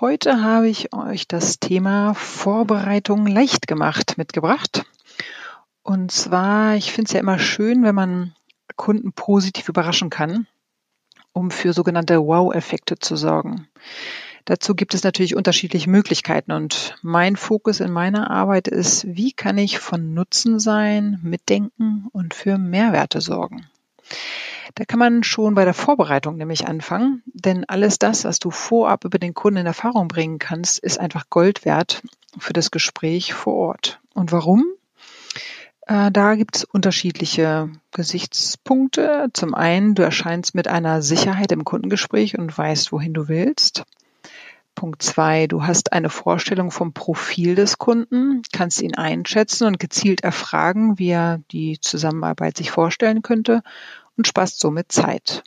Heute habe ich euch das Thema Vorbereitung leicht gemacht mitgebracht. Und zwar, ich finde es ja immer schön, wenn man Kunden positiv überraschen kann, um für sogenannte Wow-Effekte zu sorgen. Dazu gibt es natürlich unterschiedliche Möglichkeiten und mein Fokus in meiner Arbeit ist, wie kann ich von Nutzen sein, mitdenken und für Mehrwerte sorgen. Da kann man schon bei der Vorbereitung nämlich anfangen, denn alles das, was du vorab über den Kunden in Erfahrung bringen kannst, ist einfach Gold wert für das Gespräch vor Ort. Und warum? Äh, da gibt es unterschiedliche Gesichtspunkte. Zum einen, du erscheinst mit einer Sicherheit im Kundengespräch und weißt, wohin du willst. Punkt zwei, du hast eine Vorstellung vom Profil des Kunden, kannst ihn einschätzen und gezielt erfragen, wie er die Zusammenarbeit sich vorstellen könnte und sparst somit Zeit.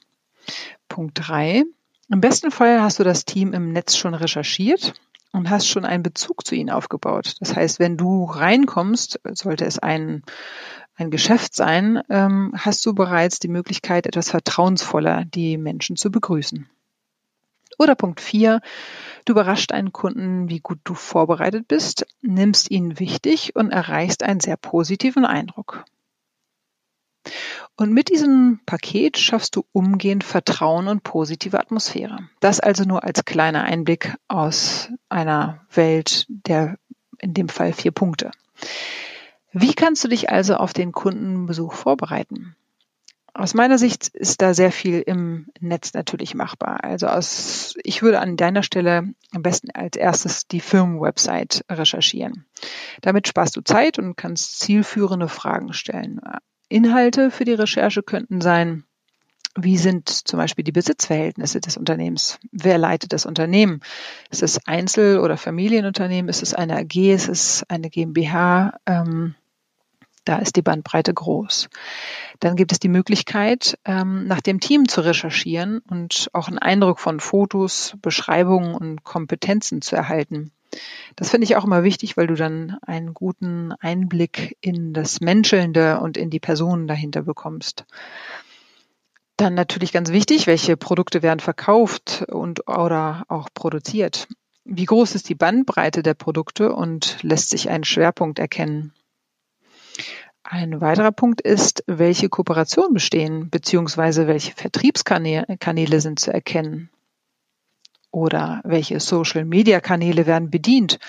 Punkt drei, im besten Fall hast du das Team im Netz schon recherchiert und hast schon einen Bezug zu ihnen aufgebaut. Das heißt, wenn du reinkommst, sollte es ein, ein Geschäft sein, ähm, hast du bereits die Möglichkeit, etwas vertrauensvoller die Menschen zu begrüßen. Oder Punkt vier: Du überrascht einen Kunden, wie gut du vorbereitet bist, nimmst ihn wichtig und erreichst einen sehr positiven Eindruck. Und mit diesem Paket schaffst du umgehend Vertrauen und positive Atmosphäre. Das also nur als kleiner Einblick aus einer Welt der in dem Fall vier Punkte. Wie kannst du dich also auf den Kundenbesuch vorbereiten? Aus meiner Sicht ist da sehr viel im Netz natürlich machbar. Also aus, ich würde an deiner Stelle am besten als erstes die Firmenwebsite recherchieren. Damit sparst du Zeit und kannst zielführende Fragen stellen. Inhalte für die Recherche könnten sein, wie sind zum Beispiel die Besitzverhältnisse des Unternehmens? Wer leitet das Unternehmen? Ist es Einzel- oder Familienunternehmen? Ist es eine AG? Ist es eine GmbH? Ähm, da ist die Bandbreite groß. Dann gibt es die Möglichkeit, ähm, nach dem Team zu recherchieren und auch einen Eindruck von Fotos, Beschreibungen und Kompetenzen zu erhalten. Das finde ich auch immer wichtig, weil du dann einen guten Einblick in das Menschelnde und in die Personen dahinter bekommst. Dann natürlich ganz wichtig, welche Produkte werden verkauft und oder auch produziert. Wie groß ist die Bandbreite der Produkte und lässt sich ein Schwerpunkt erkennen? Ein weiterer Punkt ist, welche Kooperationen bestehen, beziehungsweise welche Vertriebskanäle sind zu erkennen oder welche Social-Media-Kanäle werden bedient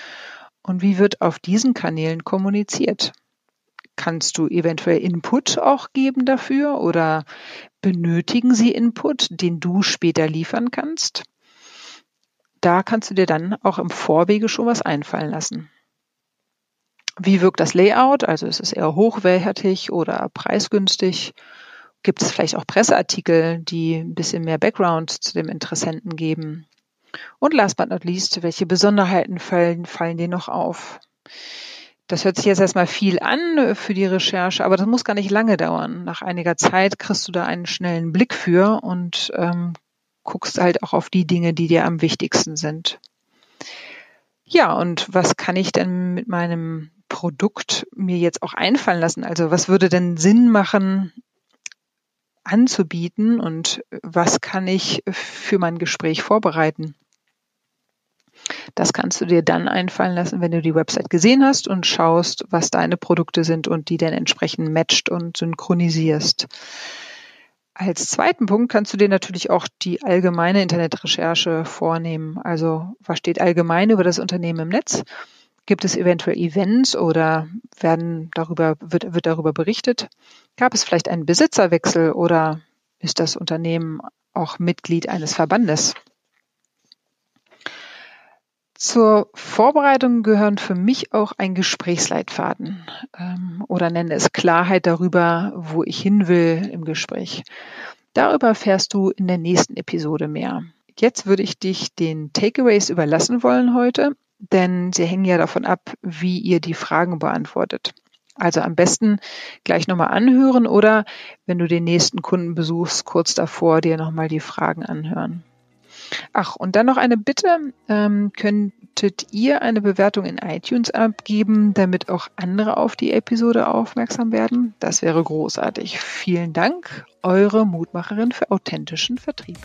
und wie wird auf diesen Kanälen kommuniziert. Kannst du eventuell Input auch geben dafür oder benötigen sie Input, den du später liefern kannst? Da kannst du dir dann auch im Vorwege schon was einfallen lassen. Wie wirkt das Layout? Also ist es eher hochwertig oder preisgünstig? Gibt es vielleicht auch Presseartikel, die ein bisschen mehr Background zu dem Interessenten geben? Und last but not least, welche Besonderheiten fallen, fallen dir noch auf? Das hört sich jetzt erstmal viel an für die Recherche, aber das muss gar nicht lange dauern. Nach einiger Zeit kriegst du da einen schnellen Blick für und ähm, guckst halt auch auf die Dinge, die dir am wichtigsten sind. Ja, und was kann ich denn mit meinem Produkt mir jetzt auch einfallen lassen? Also was würde denn Sinn machen anzubieten und was kann ich für mein Gespräch vorbereiten? Das kannst du dir dann einfallen lassen, wenn du die Website gesehen hast und schaust, was deine Produkte sind und die dann entsprechend matcht und synchronisierst. Als zweiten Punkt kannst du dir natürlich auch die allgemeine Internetrecherche vornehmen. Also was steht allgemein über das Unternehmen im Netz? Gibt es eventuell Events oder werden darüber, wird, wird darüber berichtet? Gab es vielleicht einen Besitzerwechsel oder ist das Unternehmen auch Mitglied eines Verbandes? Zur Vorbereitung gehören für mich auch ein Gesprächsleitfaden ähm, oder nenne es Klarheit darüber, wo ich hin will im Gespräch. Darüber erfährst du in der nächsten Episode mehr. Jetzt würde ich dich den Takeaways überlassen wollen heute denn sie hängen ja davon ab, wie ihr die Fragen beantwortet. Also am besten gleich nochmal anhören oder wenn du den nächsten Kunden besuchst, kurz davor dir nochmal die Fragen anhören. Ach, und dann noch eine Bitte. Ähm, könntet ihr eine Bewertung in iTunes abgeben, damit auch andere auf die Episode aufmerksam werden? Das wäre großartig. Vielen Dank, eure Mutmacherin für authentischen Vertrieb.